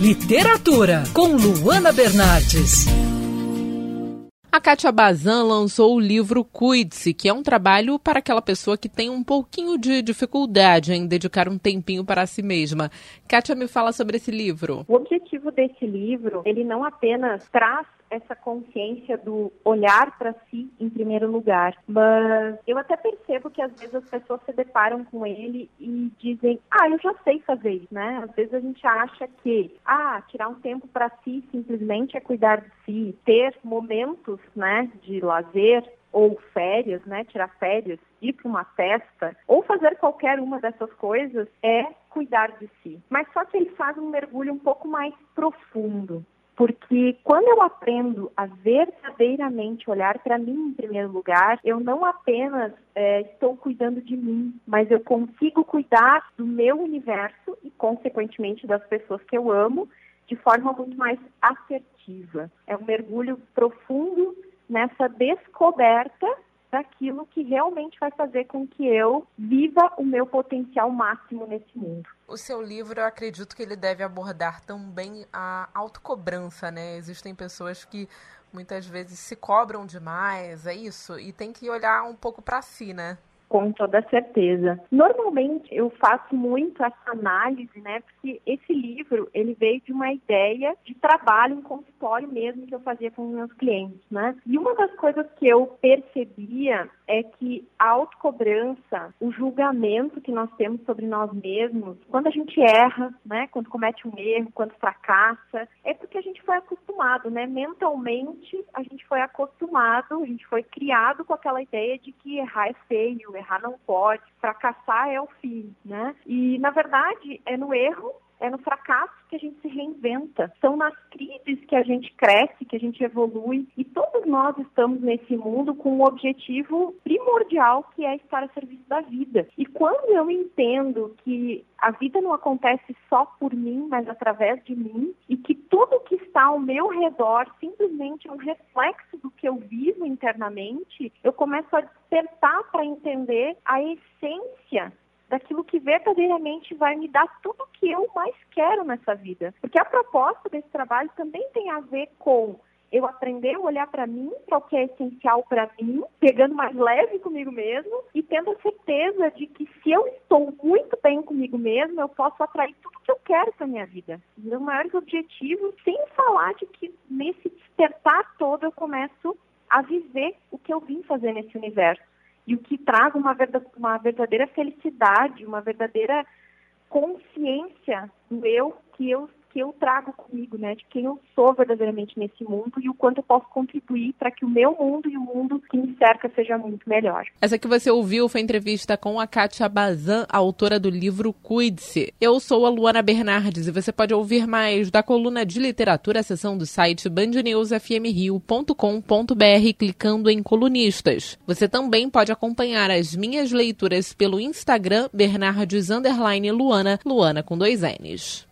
Literatura, com Luana Bernardes. A Kátia Bazan lançou o livro Cuide-se, que é um trabalho para aquela pessoa que tem um pouquinho de dificuldade em dedicar um tempinho para si mesma. Kátia, me fala sobre esse livro. O objetivo desse livro, ele não apenas traz essa consciência do olhar para si em primeiro lugar. Mas eu até percebo que às vezes as pessoas se deparam com ele e dizem: "Ah, eu já sei fazer isso", né? Às vezes a gente acha que ah, tirar um tempo para si simplesmente é cuidar de si, ter momentos, né, de lazer ou férias, né, tirar férias, ir para uma festa, ou fazer qualquer uma dessas coisas é cuidar de si. Mas só que ele faz um mergulho um pouco mais profundo. Porque quando eu aprendo a verdadeiramente olhar para mim em primeiro lugar, eu não apenas é, estou cuidando de mim, mas eu consigo cuidar do meu universo e, consequentemente, das pessoas que eu amo de forma muito mais assertiva. É um mergulho profundo nessa descoberta daquilo que realmente vai fazer com que eu viva o meu potencial máximo nesse mundo. O seu livro, eu acredito que ele deve abordar também a autocobrança, né? Existem pessoas que muitas vezes se cobram demais, é isso? E tem que olhar um pouco para si, né? Com toda certeza. Normalmente eu faço muito essa análise, né? Porque esse livro ele veio de uma ideia de trabalho em consultório mesmo que eu fazia com meus clientes, né? E uma das coisas que eu percebia é que a autocobrança, o julgamento que nós temos sobre nós mesmos, quando a gente erra, né? Quando comete um erro, quando fracassa, é porque a gente foi acostumado, né? Mentalmente a gente foi acostumado, a gente foi criado com aquela ideia de que errar é feio, errar não pode, fracassar é o fim, né? E na verdade é no erro é no fracasso que a gente se reinventa. São nas crises que a gente cresce, que a gente evolui. E todos nós estamos nesse mundo com um objetivo primordial que é estar a serviço da vida. E quando eu entendo que a vida não acontece só por mim, mas através de mim, e que tudo que está ao meu redor simplesmente é um reflexo do que eu vivo internamente, eu começo a despertar para entender a essência daquilo que verdadeiramente vai me dar tudo que eu mais quero nessa vida. Porque a proposta desse trabalho também tem a ver com eu aprender a olhar para mim, para o que é essencial para mim, pegando mais leve comigo mesmo e tendo a certeza de que se eu estou muito bem comigo mesmo, eu posso atrair tudo que eu quero para minha vida. Meus maiores objetivos, sem falar de que nesse despertar todo eu começo a viver o que eu vim fazer nesse universo e o que traz uma, uma verdadeira felicidade, uma verdadeira consciência do eu que eu que eu trago comigo, né, de quem eu sou verdadeiramente nesse mundo e o quanto eu posso contribuir para que o meu mundo e o mundo que me cerca seja muito melhor. Essa que você ouviu foi entrevista com a Kátia Bazan, autora do livro Cuide-se. Eu sou a Luana Bernardes e você pode ouvir mais da coluna de literatura, seção do site bandnewsfmrio.com.br clicando em colunistas. Você também pode acompanhar as minhas leituras pelo Instagram Bernardes Luana, Luana com dois N's.